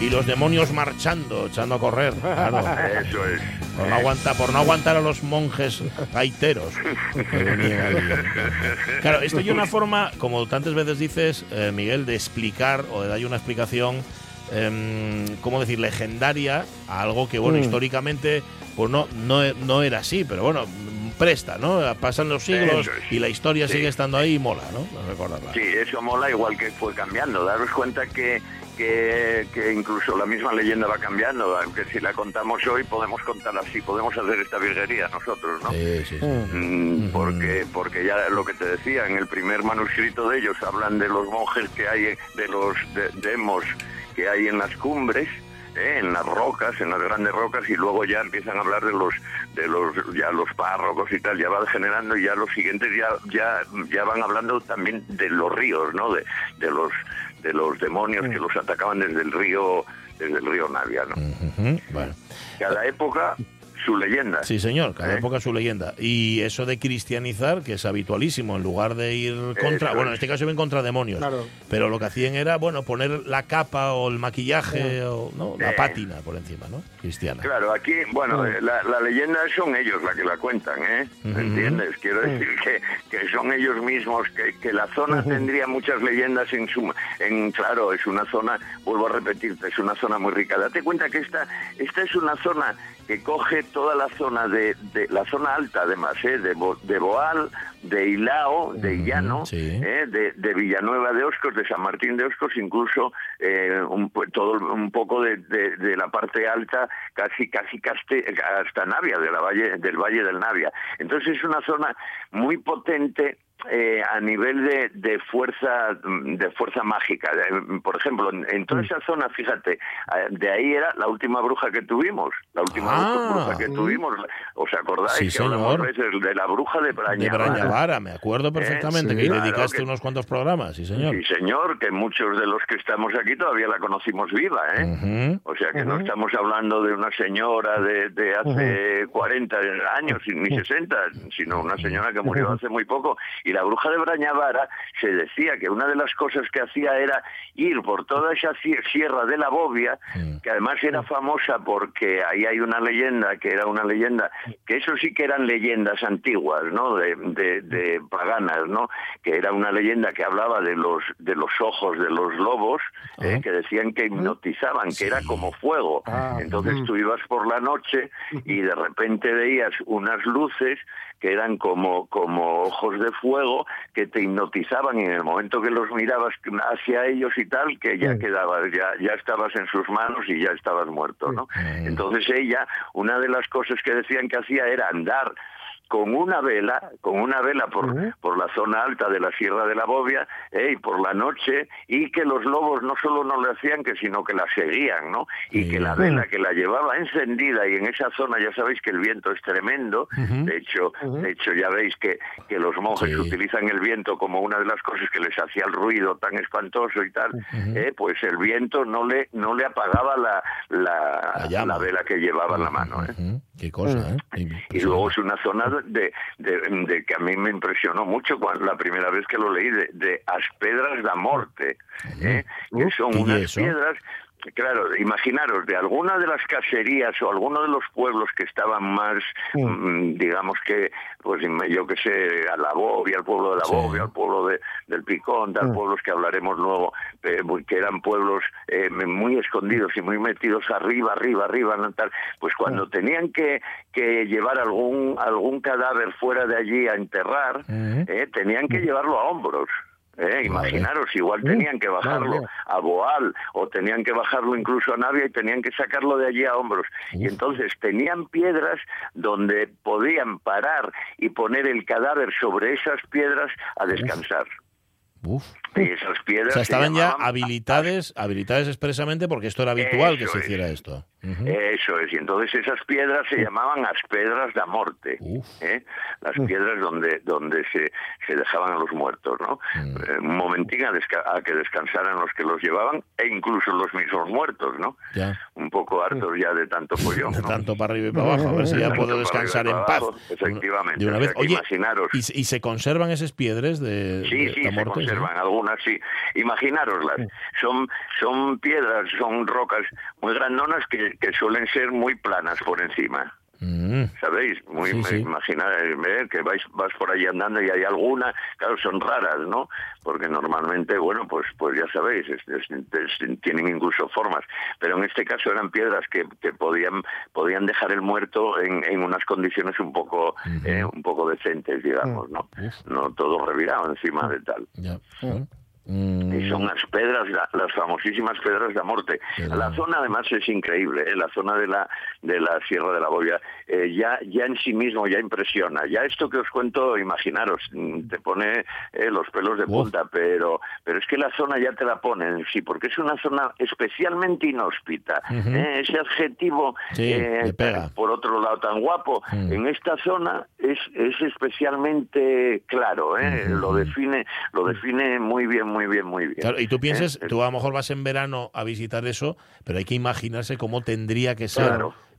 y los demonios marchando, echando a correr. Claro. Eso es. Por no, aguantar, por no aguantar a los monjes gaiteros. claro, esto es una forma, como tantas veces dices, eh, Miguel, de explicar o de dar una explicación, eh, ¿cómo decir?, legendaria a algo que, bueno, mm. históricamente pues no, no, no era así, pero bueno, presta, ¿no? Pasan los siglos y la historia sigue estando ahí y mola, ¿no? Recordarla. Sí, eso mola igual que fue cambiando. Daros cuenta que que, incluso la misma leyenda va cambiando, aunque si la contamos hoy podemos contar así, podemos hacer esta virguería nosotros, ¿no? Sí, sí, mm, porque, porque ya lo que te decía, en el primer manuscrito de ellos hablan de los monjes que hay, de los demos que hay en las cumbres, ¿eh? en las rocas, en las grandes rocas, y luego ya empiezan a hablar de los de los ya los párrocos y tal, ya va degenerando y ya los siguientes ya ya ya van hablando también de los ríos, ¿no? De, de los de los demonios que los atacaban desde el río desde el río Navia, ¿no? bueno. Cada época su leyenda. Sí, señor, cada ¿Eh? época su leyenda. Y eso de cristianizar, que es habitualísimo, en lugar de ir contra, bueno, en este caso iban contra demonios, pero lo que hacían era, bueno, poner la capa o el maquillaje o ¿no? la pátina por encima, ¿no? Cristiana. Claro, aquí, bueno, eh, la, leyenda son ellos la que la cuentan, ¿eh? ¿Entiendes? Quiero decir que, que son ellos mismos, que, que la zona tendría muchas leyendas en su, en, claro, es una zona, vuelvo a repetirte, es una zona muy rica. Date cuenta que esta, esta es una zona que coge toda la zona de, la zona alta además, ¿eh? de, de Boal, de Ilao, de Illano, ¿eh? de, Villanueva de Oscos, de San Martín de Oscos, incluso eh, un, todo un poco de, la parte alta, casi casi hasta Navia, de la valle, del Valle del Navia. Entonces es una zona muy potente eh, a nivel de, de, fuerza de fuerza mágica. Por ejemplo, en, toda mm. esa zona, fíjate, de ahí era la última bruja que tuvimos, la última ah. bruja que tuvimos. ¿Os acordáis? Sí, señor. de la bruja de Brañavara. me acuerdo eh, perfectamente, que dedicaste unos cuantos programas, sí señor. Sí señor, que muchos de los que estamos aquí todavía la conocimos viva, ¿eh? O sea que no estamos hablando de una señora de, de hace 40 años, ni 60, sino una señora que murió hace muy poco y la bruja de Brañavara se decía que una de las cosas que hacía era ir por toda esa sierra de la Bobia, que además era famosa porque ahí hay una leyenda, que era una leyenda, que eso sí que eran leyendas antiguas, ¿no? De, paganas, ¿no? Que era una leyenda que hablaba de los, de los ojos de los lobos, ¿eh? que decían que hipnotizaban, que era como fuego. Ah, Entonces tú ibas por la noche y de repente veías unas luces que eran como, como ojos de fuego que te hipnotizaban y en el momento que los mirabas hacia ellos y tal, que ya quedabas, ya, ya estabas en sus manos y ya estabas muerto, ¿no? Entonces ella, una de las cosas que decían que hacía era andar con una vela, con una vela por, por la zona alta de la Sierra de la Bobia, eh, y por la noche, y que los lobos no solo no le hacían que, sino que la seguían, ¿no? Y que la vela que la llevaba encendida, y en esa zona ya sabéis que el viento es tremendo, de hecho, de hecho ya veis que, que los monjes utilizan el viento como una de las cosas que les hacía el ruido tan espantoso y tal, eh, pues el viento no le, no le apagaba la, la, la, vela que llevaba en la mano. ¿eh? Qué cosa, ¿eh? Y luego es una zona de, de, que a mí me impresionó mucho cuando la primera vez que lo leí, de, de As Pedras da Morte, ¿eh? que son unas piedras Claro, imaginaros, de alguna de las caserías o alguno de los pueblos que estaban más, mm, digamos que, pues yo que sé, a la Bobia, al pueblo de la Bobia, al pueblo de, del Picón, tal, pueblos que hablaremos luego, eh, que eran pueblos eh, muy escondidos y muy metidos arriba, arriba, arriba, tal, pues cuando tenían que, que llevar algún, algún cadáver fuera de allí a enterrar, eh, tenían que llevarlo a hombros. ¿Eh? Imaginaros, igual tenían que bajarlo a Boal o tenían que bajarlo incluso a Navia y tenían que sacarlo de allí a hombros. Y entonces tenían piedras donde podían parar y poner el cadáver sobre esas piedras a descansar. Uf. Y esas piedras. O sea, estaban ya habilitadas, habilitadas expresamente porque esto era habitual que se hiciera esto. Eso es, y entonces esas piedras se llamaban las piedras de morte, ¿eh? las piedras donde donde se, se dejaban a los muertos, ¿no? Mm. Eh, un momentín a, que descansaran los que los llevaban e incluso los mismos muertos, ¿no? Un poco hartos ya de tanto follón. De tanto para arriba y para abajo, a ver si ya puedo descansar en paz. efectivamente. De una vez. Oye, imaginaros. ¿y, se conservan esas piedras de, sí, sí, se conservan, algunas sí. Imaginaroslas. Son, son piedras, son rocas muy grandonas que que, suelen ser muy planas por encima. Mm. ¿Sabéis? Muy sí, eh, que vais, vas por ahí andando y hay alguna, claro, son raras, ¿no? Porque normalmente, bueno, pues pues ya sabéis, tienen incluso formas, pero en este caso eran piedras que, que podían podían dejar el muerto en, en unas condiciones un poco eh, un poco decentes, digamos, ¿no? No todo revirado encima de tal. Mm. Y son las pedras, las famosísimas pedras de la muerte. La zona además es increíble, ¿eh? la zona de la de la Sierra de la Bobia eh, ya ya en sí mismo ya impresiona. Ya esto que os cuento, imaginaros, mm, te pone eh, los pelos de punta, pero pero es que la zona ya te la pone en sí, porque es una zona especialmente inhóspita. Ese adjetivo, por otro lado tan guapo, mm. en esta zona es es especialmente claro, lo define lo define muy bien muy bien, muy bien. y tú piensas, eh, tú a lo mejor vas en verano a visitar eso, pero hay que imaginarse cómo tendría que ser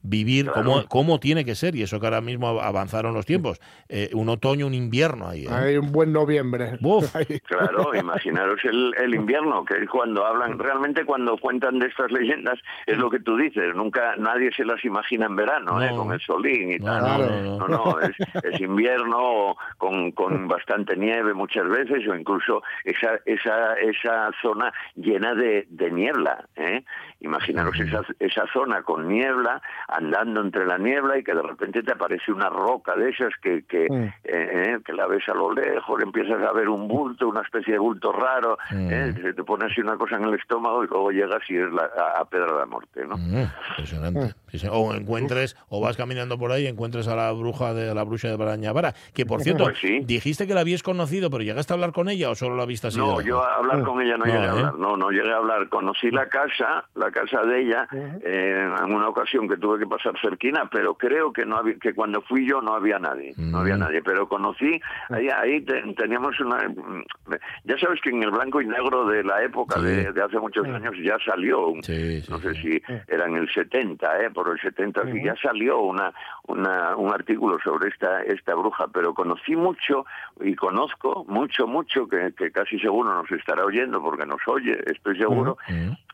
vivir, cómo, cómo tiene que ser, y eso que ahora mismo avanzaron los tiempos, eh, un otoño, un invierno ahí. ¿eh? Hay un buen noviembre. claro, imaginaros el, el, invierno, que es cuando hablan, realmente cuando cuentan de estas leyendas, es lo que tú dices, nunca nadie se las imagina en verano, ¿eh? con el solín y tal. No, no, es, invierno con, con bastante nieve muchas veces, o incluso esa, esa, esa zona llena de, de niebla. ¿eh? Imaginaros esa, esa zona con niebla, andando entre la niebla y que de repente te aparece una roca de esas que, que, mm. eh, eh, que la ves a lo lejos, empiezas a ver un bulto, una especie de bulto raro, mm. te pone así una cosa en el estómago y luego llegas y es la, a, Pedra de la Muerte, ¿no? impresionante. O encuentres, o vas caminando por ahí y encuentres a la bruja de la bruja de Brañavara, que por cierto, pues dijiste que la habías conocido, pero ¿llegaste a hablar con ella o solo la viste así? No, yo a hablar con ella no, llegué a hablar, no, no llegué a hablar. Conocí la casa, la casa de ella, en una ocasión que tuve que pasar cerquina, pero creo que no había, que cuando fui yo no había nadie, no había mm. nadie, pero conocí, ahí, ahí teníamos una, ya sabes que en el blanco y negro de la época de, hace muchos años ya salió, no sé si era en el 70, eh, por el 70, ya salió una, una, un artículo sobre esta, esta bruja, pero conocí mucho y conozco mucho, mucho, que, que casi seguro nos estará oyendo porque nos oye, estoy seguro,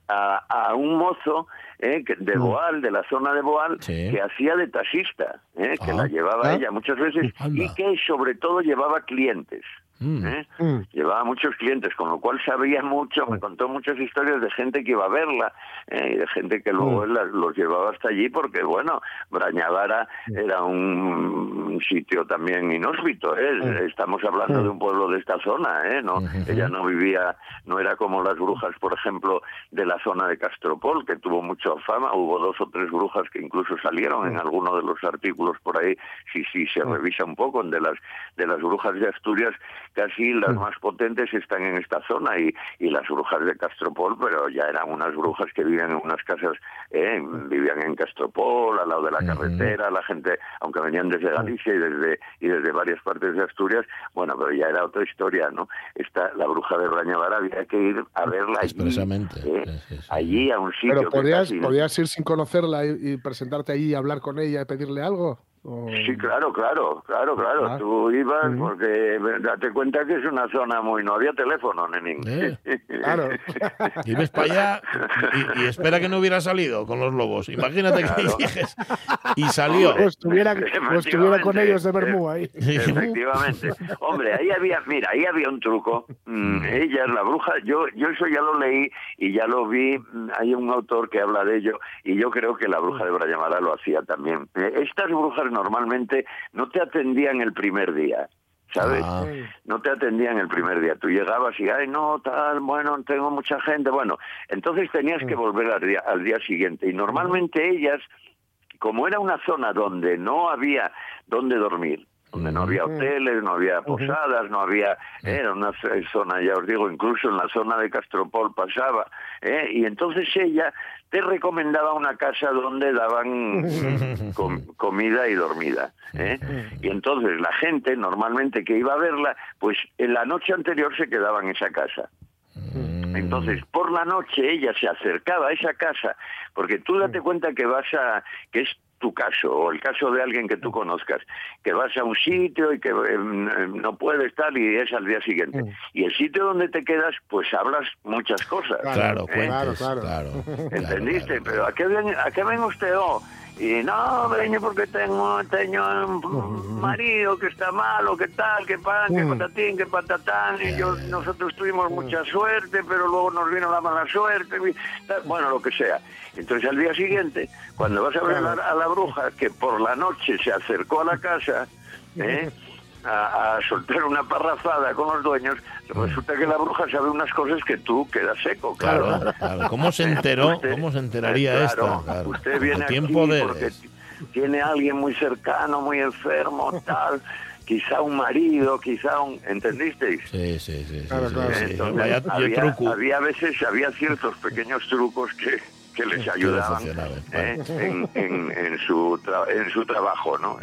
a, a, un mozo eh, de Boal, de la zona de Boal, que hacía de taxista, eh, que la ah. llevaba ah. ella muchas veces y que sobre todo llevaba clientes. Mm. ¿eh? Mm. Llevaba muchos clientes, con lo cual sabía mucho, me contó muchas historias de gente que iba a verla ¿eh? y de gente que luego mm. los llevaba hasta allí porque, bueno, Brañavara era un sitio también inhóspito. ¿eh? Estamos hablando de un pueblo de esta zona, ¿eh? ¿no? Ella no vivía, no era como las brujas, por ejemplo, de la zona de Castropol, que tuvo mucha fama. Hubo dos o tres brujas que incluso salieron en alguno de los artículos por ahí, si, si se revisa un poco, de las, de las brujas de Asturias casi las mm. más potentes están en esta zona y, y las brujas de Castropol, pero ya eran unas brujas que vivían en unas casas, eh, vivían en Castropol, al lado de la carretera, la gente, aunque venían desde Galicia y desde y desde varias partes de Asturias, bueno, pero ya era otra historia, ¿no? Esta, la bruja de Brañavara había que ir a verla allí, ¿eh? allí a un sitio. Pero podías, podías ir sin conocerla y presentarte allí y hablar con ella y pedirle algo. Sí, claro, claro, claro, claro. Ah. Tú ibas porque date cuenta que es una zona muy... No había teléfono, Nenín. Eh, claro. y ves para allá y, espera que no hubiera salido con los lobos. Imagínate que dijes. Y salió. Pues estuviera, estuviera con ellos de Bermú ahí. Efectivamente. Hombre, ahí había... Mira, ahí había un truco. Mm, ella es la bruja. Yo, yo eso ya lo leí y ya lo vi. Hay un autor que habla de ello y yo creo que la bruja de Brayamara lo hacía también. Eh, estas brujas normalmente no te atendían el primer día. ¿sabes? Ah. No te atendían el primer día. Tú llegabas y, ay, no, tal, bueno, tengo mucha gente. Bueno, entonces tenías que volver al día, al día siguiente. Y normalmente ellas, como era una zona donde no había donde dormir, donde no había hoteles, no había posadas, no había, era una zona, ya os digo, incluso en la zona de Castropol pasaba, ¿eh? y entonces ella te recomendaba una casa donde daban comida y dormida. ¿eh? Y entonces la gente normalmente que iba a verla, pues en la noche anterior se quedaba en esa casa. Mm. Entonces, por la noche ella se acercaba a esa casa, porque tú date cuenta que vas a, que es tu caso o el caso de alguien que tú conozcas, que vas a un sitio y que em, no puede estar y es al día siguiente. Mm. Y el sitio donde te quedas, pues hablas muchas cosas. Claro, ¿eh? claro, claro, ¿Entendiste? Pero ¿a qué, ven, ¿a qué ven usted? Oh? Y no, veño porque tengo, tengo un marido que está malo, que tal, que pan, que patatín, que patatán, y yo, nosotros tuvimos mucha suerte, pero luego nos vino la mala suerte, bueno, lo que sea. Entonces al día siguiente, cuando vas a ver a la, bruja, que por la noche se acercó a la casa, ¿eh? a, soltar una parrafada con los dueños, resulta que la bruja sabe unas cosas que tú quedas seco, claro. ¿Cómo se enteró? ¿Cómo se enteraría esto? Usted viene aquí porque tiene a alguien muy cercano, muy enfermo, tal quizá un marido, quizá un... ¿Entendisteis? Sí, sí, sí. había, había veces, había ciertos pequeños trucos que, que les ayudaban ¿eh? en, su en su trabajo, ¿no?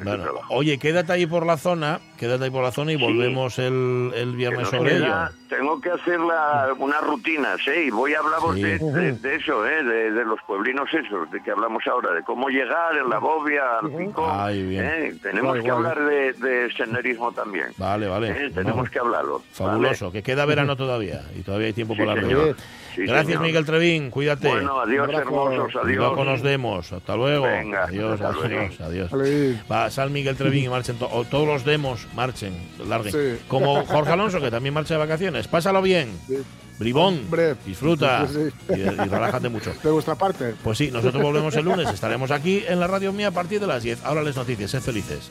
Oye, quédate ahí por la zona, quédate ahí por la zona y volvemos el, el viernes sobre ello. Tengo que hacer la, unas rutinas, ¿eh? Y voy a hablar de, eso, ¿eh? De, los pueblinos esos, de que hablamos ahora, de cómo llegar en la bobia, al pico. ¿eh? Tenemos que hablar de, de, senderismo también. Vale, vale. ¿eh? Tenemos que hablarlo. Fabuloso, que queda verano todavía y todavía hay tiempo por la. Gracias, Miguel Trevín. Cuídate. Bueno, adiós, hermosos. Adiós. Luego nos demos. Hasta luego. Venga, adiós, adiós, adiós. Va, sal Miguel Trevín y marchen todos los demos, marchen, larguen. Como Jorge Alonso, que también marcha de vacaciones. Pásalo bien. Bribón, disfruta y, y, relájate mucho. De vuestra parte. Pues sí, nosotros volvemos el lunes, estaremos aquí en la radio mía a partir de las 10. Ahora les noticias, sed felices.